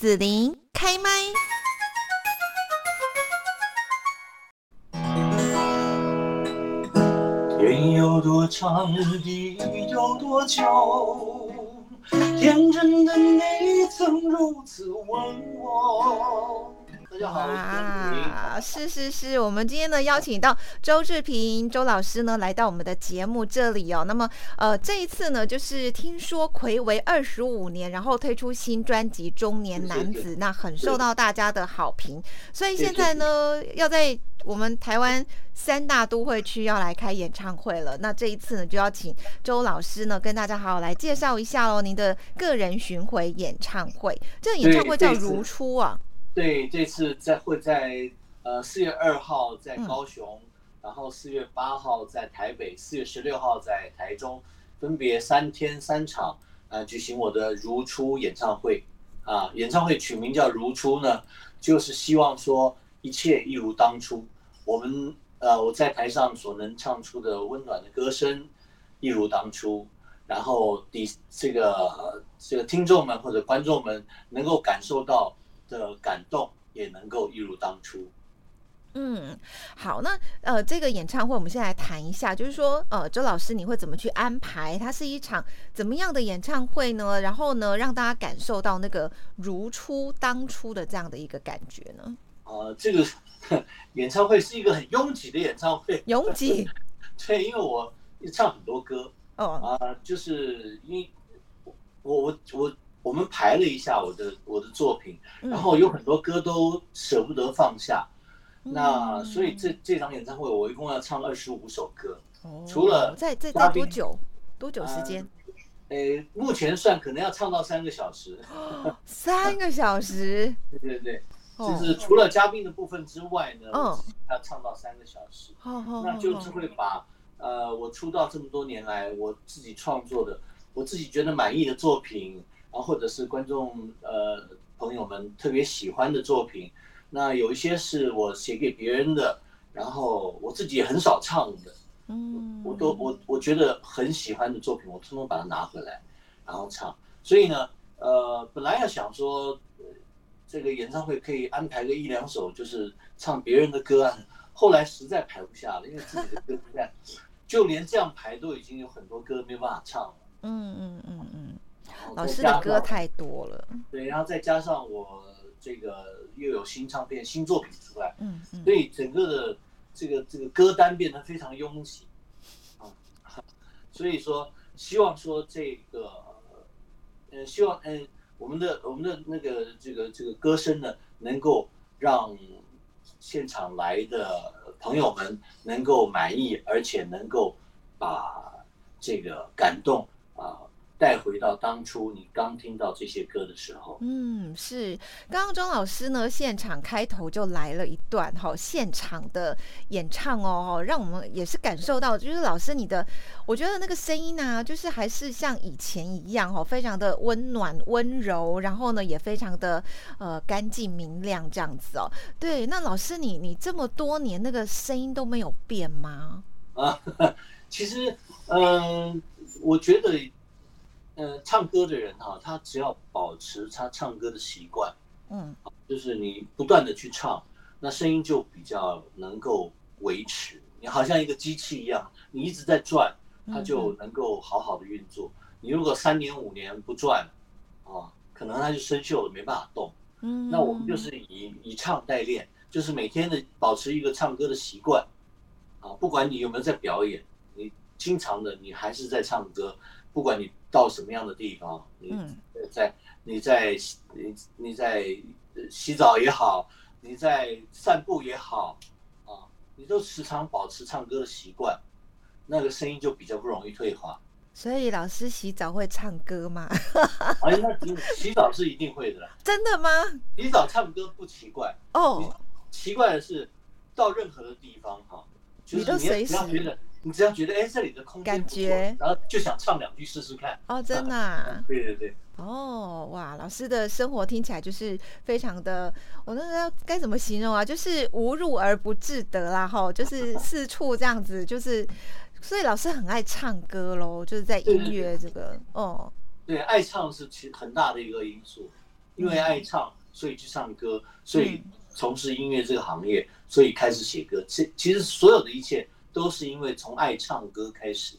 紫琳开麦。天有多长，地有多久？天真的你曾如此问我。大家好，啊，是是是，我们今天呢邀请到周志平周老师呢来到我们的节目这里哦。那么呃这一次呢就是听说魁为二十五年，然后推出新专辑《中年男子》，那很受到大家的好评。所以现在呢要在我们台湾三大都会区要来开演唱会了。那这一次呢就要请周老师呢跟大家好好来介绍一下喽，您的个人巡回演唱会。这个演唱会叫如初啊。对，这次在会在呃四月二号在高雄，嗯、然后四月八号在台北，四月十六号在台中，分别三天三场呃举行我的如初演唱会啊。演唱会取名叫如初呢，就是希望说一切一如当初，我们呃我在台上所能唱出的温暖的歌声一如当初，然后底这个这个听众们或者观众们能够感受到。的感动也能够一如当初。嗯，好，那呃，这个演唱会我们先来谈一下，就是说，呃，周老师你会怎么去安排？它是一场怎么样的演唱会呢？然后呢，让大家感受到那个如初当初的这样的一个感觉呢？呃，这个演唱会是一个很拥挤的演唱会，拥挤。对，因为我唱很多歌哦，啊、呃，就是因我我我。我我们排了一下我的我的作品，然后有很多歌都舍不得放下，嗯、那所以这这场演唱会我一共要唱二十五首歌，哦、除了在在在多久？多久时间？呃，诶，目前算可能要唱到三个小时，三个小时，对对对，就是除了嘉宾的部分之外呢，嗯、哦，要唱到三个小时，哦、那就是会把呃我出道这么多年来我自己创作的我自己觉得满意的作品。啊，或者是观众呃朋友们特别喜欢的作品，那有一些是我写给别人的，然后我自己也很少唱的，嗯，我都我我觉得很喜欢的作品，我通通把它拿回来，然后唱。所以呢，呃，本来要想说，这个演唱会可以安排个一两首，就是唱别人的歌啊，后来实在排不下了，因为自己的歌不在，就连这样排都已经有很多歌没有办法唱了。嗯嗯嗯嗯。老师的歌太多了，对，然后再加上我这个又有新唱片、新作品出来，嗯，嗯，所以整个的这个这个歌单变得非常拥挤，啊，所以说希望说这个，呃，希望嗯，我们的我们的那个这个这个歌声呢，能够让现场来的朋友们能够满意，而且能够把这个感动啊。带回到当初你刚听到这些歌的时候，嗯，是刚刚钟老师呢，现场开头就来了一段哈，现场的演唱哦，让我们也是感受到，就是老师你的，我觉得那个声音呢、啊，就是还是像以前一样哈，非常的温暖温柔，然后呢也非常的呃干净明亮这样子哦。对，那老师你你这么多年那个声音都没有变吗？啊，其实嗯、呃，我觉得。呃，唱歌的人哈，他只要保持他唱歌的习惯，嗯，就是你不断的去唱，那声音就比较能够维持。你好像一个机器一样，你一直在转，它就能够好好的运作。你如果三年五年不转，啊，可能它就生锈了，没办法动。嗯，那我们就是以以唱代练，就是每天的保持一个唱歌的习惯，啊，不管你有没有在表演，你经常的你还是在唱歌。不管你到什么样的地方，你在你在你你在洗澡也好，你在散步也好，啊，你都时常保持唱歌的习惯，那个声音就比较不容易退化。所以老师洗澡会唱歌吗？哎，那洗澡是一定会的。真的吗？洗澡唱歌不奇怪哦。奇怪的是，到任何的地方哈，就是你不要觉得。你只要觉得哎，这里的空间不错，感觉，然后就想唱两句试试看。哦，真的啊？对对对。哦，哇，老师的生活听起来就是非常的，我那个该怎么形容啊？就是无入而不自得啦，哈，就是四处这样子，就是，所以老师很爱唱歌喽，就是在音乐这个，哦。对，爱唱是其实很大的一个因素，因为爱唱，所以去唱歌，所以从事音乐这个行业，所以开始写歌。其其实所有的一切都是因为从爱唱歌开始。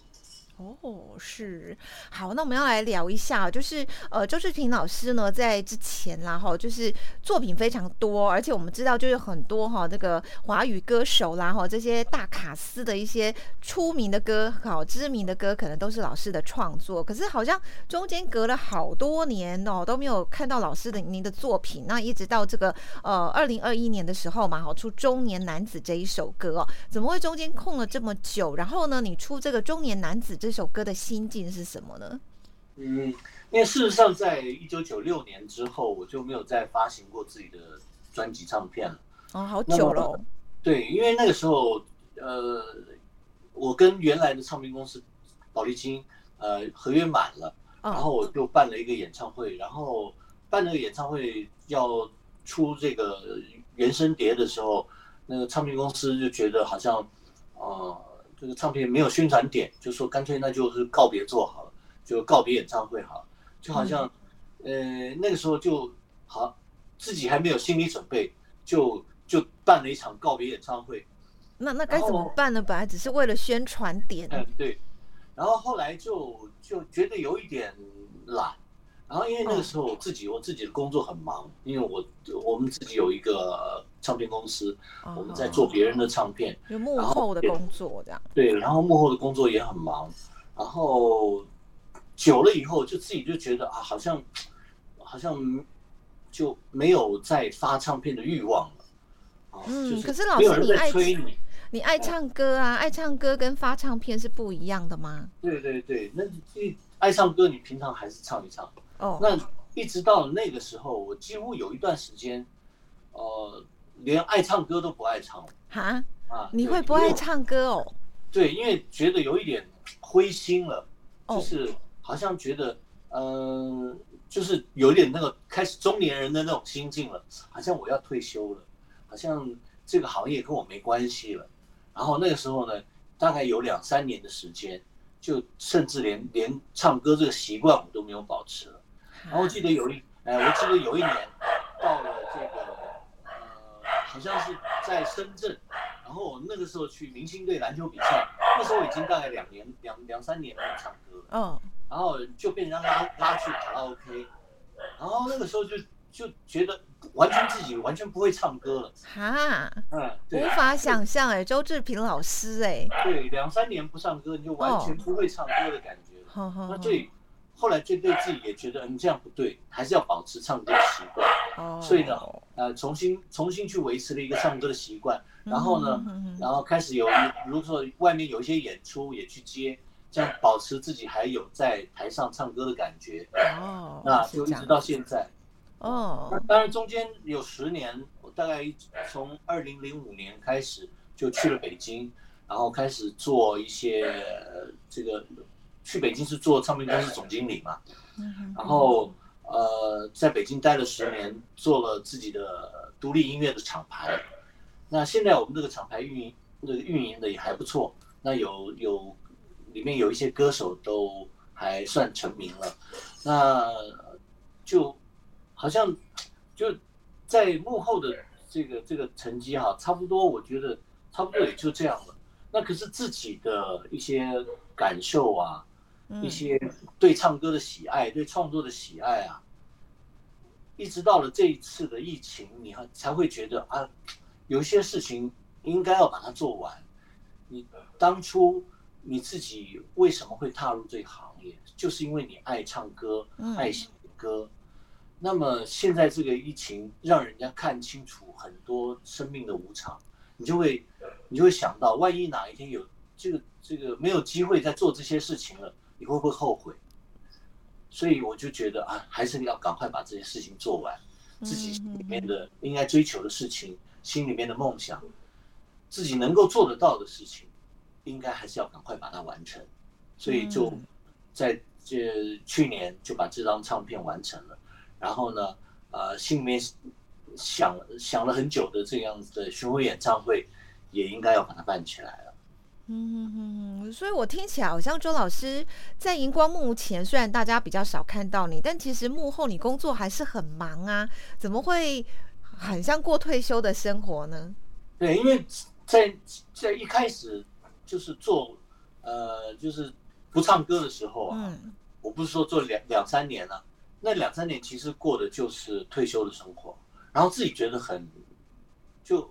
哦，是好，那我们要来聊一下，就是呃，周志平老师呢，在之前啦哈，就是作品非常多，而且我们知道，就是很多哈，这个华语歌手啦哈，这些大卡司的一些出名的歌，好知名的歌，可能都是老师的创作。可是好像中间隔了好多年哦，都没有看到老师的您的作品。那一直到这个呃二零二一年的时候嘛，好出《中年男子》这一首歌哦，怎么会中间空了这么久？然后呢，你出这个《中年男子》这。这首歌的心境是什么呢？嗯，因为事实上，在一九九六年之后，我就没有再发行过自己的专辑唱片了。哦，好久了。对，因为那个时候，呃，我跟原来的唱片公司宝丽金，呃，合约满了，然后我就办了一个演唱会，然后办那个演唱会要出这个原声碟的时候，那个唱片公司就觉得好像，呃。这个唱片没有宣传点，就说干脆那就是告别做好了，就告别演唱会好了，就好像，呃，那个时候就好，自己还没有心理准备，就就办了一场告别演唱会。那那该怎么办呢？本来只是为了宣传点。嗯，对。然后后来就就觉得有一点懒。然后因为那个时候我自己我自己的工作很忙，因为我我们自己有一个唱片公司，我们在做别人的唱片，有幕后的工作这样。对，然后幕后的工作也很忙，然后久了以后就自己就觉得啊，好像好像就没有再发唱片的欲望了。嗯，可是老师你爱催你，你爱唱歌啊，爱唱歌跟发唱片是不一样的吗？对对对，那你爱唱歌，你平常还是唱一唱。哦，那一直到那个时候，我几乎有一段时间，呃，连爱唱歌都不爱唱了。哈啊，你会不爱唱歌哦？对，因为觉得有一点灰心了，就是好像觉得，嗯、呃，就是有一点那个开始中年人的那种心境了，好像我要退休了，好像这个行业跟我没关系了。然后那个时候呢，大概有两三年的时间，就甚至连连唱歌这个习惯我都没有保持了。然后我记得有一，哎，我记得有一年到了这个，呃，好像是在深圳，然后我那个时候去明星队篮球比赛，那时候已经大概两年两两三年没有唱歌了，嗯，然后就被人家拉拉去卡拉 OK，然后那个时候就就觉得完全自己完全不会唱歌了，哈，嗯，无法想象哎，周志平老师哎，对，两三年不唱歌你就完全不会唱歌的感觉，那最。后来就对自己也觉得，嗯，这样不对，还是要保持唱歌的习惯。所以呢，呃，重新重新去维持了一个唱歌的习惯。然后呢，然后开始有，如果说外面有一些演出也去接，这样保持自己还有在台上唱歌的感觉。哦，那就一直到现在。哦，那当然中间有十年，我大概从二零零五年开始就去了北京，然后开始做一些这个。去北京是做唱片公司总经理嘛，然后呃，在北京待了十年，做了自己的独立音乐的厂牌。那现在我们这个厂牌运营，那个运营的也还不错。那有有里面有一些歌手都还算成名了。那就好像就在幕后的这个这个成绩哈，差不多我觉得差不多也就这样了。那可是自己的一些感受啊。一些对唱歌的喜爱，对创作的喜爱啊，一直到了这一次的疫情，你还才会觉得啊，有些事情应该要把它做完。你当初你自己为什么会踏入这个行业？就是因为你爱唱歌，爱写歌。那么现在这个疫情让人家看清楚很多生命的无常，你就会你就会想到，万一哪一天有这个这个没有机会再做这些事情了。你会不会后悔？所以我就觉得啊，还是要赶快把这些事情做完，自己心里面的应该追求的事情，心里面的梦想，自己能够做得到的事情，应该还是要赶快把它完成。所以就在这去年就把这张唱片完成了，然后呢，呃，心里面想想了很久的这样子的巡回演唱会，也应该要把它办起来了。嗯嗯嗯，所以我听起来好像周老师在荧光幕前，虽然大家比较少看到你，但其实幕后你工作还是很忙啊，怎么会很像过退休的生活呢？对，因为在在一开始就是做呃，就是不唱歌的时候啊，嗯、我不是说做两两三年了、啊，那两三年其实过的就是退休的生活，然后自己觉得很就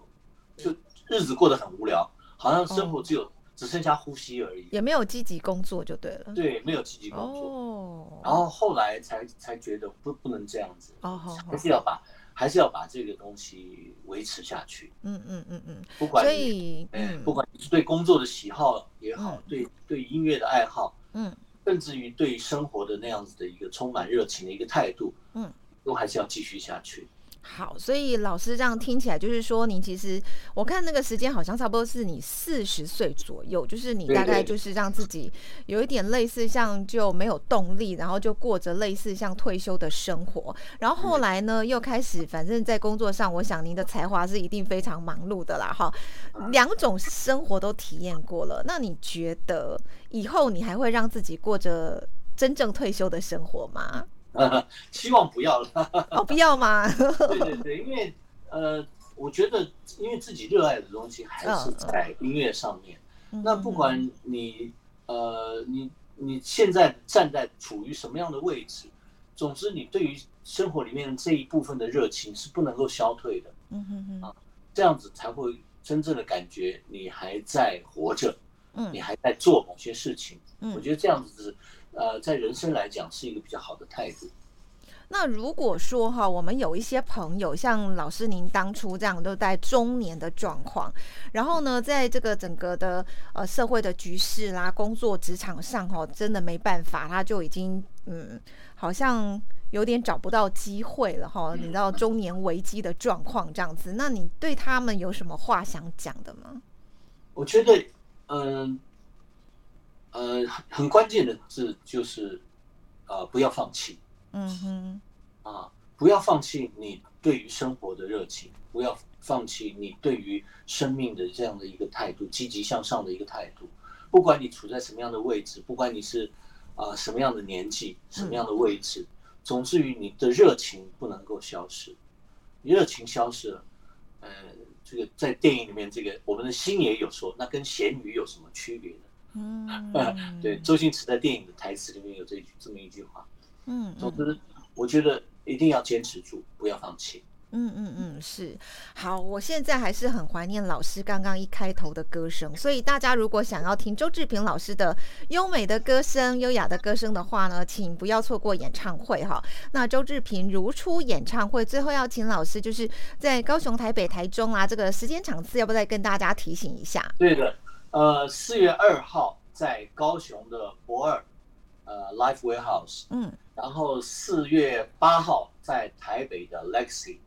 就日子过得很无聊，好像生活只有。只剩下呼吸而已，也没有积极工作就对了。对，没有积极工作。哦。然后后来才才觉得不不能这样子。哦。还是要把还是要把这个东西维持下去。嗯嗯嗯嗯。不管所以，嗯，不管你是对工作的喜好也好，对对音乐的爱好，嗯，甚至于对生活的那样子的一个充满热情的一个态度，嗯，都还是要继续下去。好，所以老师这样听起来就是说，你其实我看那个时间好像差不多是你四十岁左右，就是你大概就是让自己有一点类似像就没有动力，然后就过着类似像退休的生活。然后后来呢，又开始反正在工作上，我想您的才华是一定非常忙碌的啦。哈，两种生活都体验过了，那你觉得以后你还会让自己过着真正退休的生活吗？希望不要了。哦，不要吗？对对对，因为呃，我觉得因为自己热爱的东西还是在音乐上面。哦、那不管你呃，你你现在站在处于什么样的位置，总之你对于生活里面这一部分的热情是不能够消退的。嗯哼哼啊，这样子才会真正的感觉你还在活着，嗯，你还在做某些事情。嗯，我觉得这样子是。呃，在人生来讲是一个比较好的态度。那如果说哈，我们有一些朋友，像老师您当初这样都在中年的状况，然后呢，在这个整个的呃社会的局势啦、工作职场上哈，真的没办法，他就已经嗯，好像有点找不到机会了哈。你知道中年危机的状况这样子，那你对他们有什么话想讲的吗？我觉得，嗯。呃，很关键的字就是，呃，不要放弃。嗯哼，啊，不要放弃你对于生活的热情，不要放弃你对于生命的这样的一个态度，积极向上的一个态度。不管你处在什么样的位置，不管你是啊、呃、什么样的年纪，什么样的位置，总之于你的热情不能够消失。你热情消失了，呃，这个在电影里面，这个我们的星爷有说，那跟咸鱼有什么区别呢？嗯，对，周星驰在电影的台词里面有这一句这么一句话。嗯，总之，我觉得一定要坚持住，不要放弃。嗯嗯嗯，是。好，我现在还是很怀念老师刚刚一开头的歌声，所以大家如果想要听周志平老师的优美的歌声、优雅的歌声的话呢，请不要错过演唱会哈。那周志平如初演唱会，最后要请老师就是在高雄、台北、台中啊，这个时间场次要不再跟大家提醒一下？对的。呃，四月二号在高雄的博尔，呃，Life Warehouse，嗯，然后四月八号在台北的 Lexi，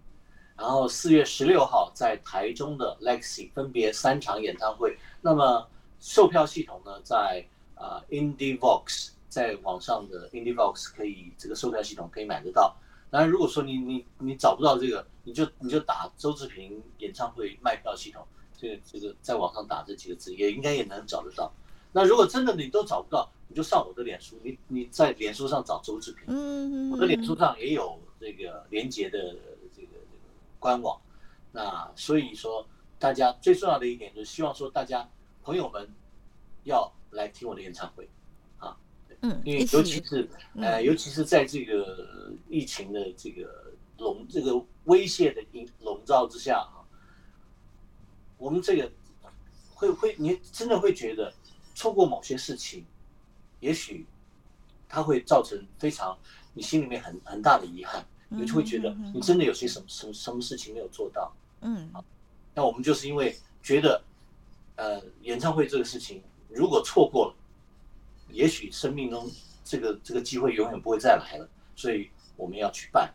然后四月十六号在台中的 Lexi，分别三场演唱会。那么售票系统呢，在呃 IndieVox，在网上的 IndieVox 可以这个售票系统可以买得到。当然，如果说你你你找不到这个，你就你就打周志平演唱会卖票系统。这个这个在网上打这几个字，也应该也能找得到。那如果真的你都找不到，你就上我的脸书，你你在脸书上找周志平，嗯嗯，我的脸书上也有这个连接的这个这个官网。那所以说，大家最重要的一点就是希望说，大家朋友们要来听我的演唱会啊，嗯，因为尤其是呃，尤其是在这个疫情的这个笼这个威胁的笼笼罩之下啊。我们这个会会，你真的会觉得错过某些事情，也许它会造成非常你心里面很很大的遗憾，你就会觉得你真的有些什么什么什么事情没有做到。嗯，那我们就是因为觉得，呃，演唱会这个事情如果错过了，也许生命中这个这个机会永远不会再来了，所以我们要去办。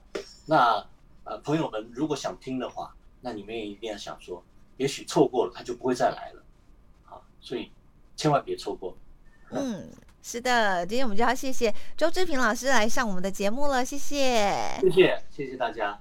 那呃，朋友们如果想听的话，那你们也一定要想说。也许错过了，他就不会再来了，好，所以千万别错过。嗯，是的，今天我们就要谢谢周志平老师来上我们的节目了，谢谢，谢谢，谢谢大家。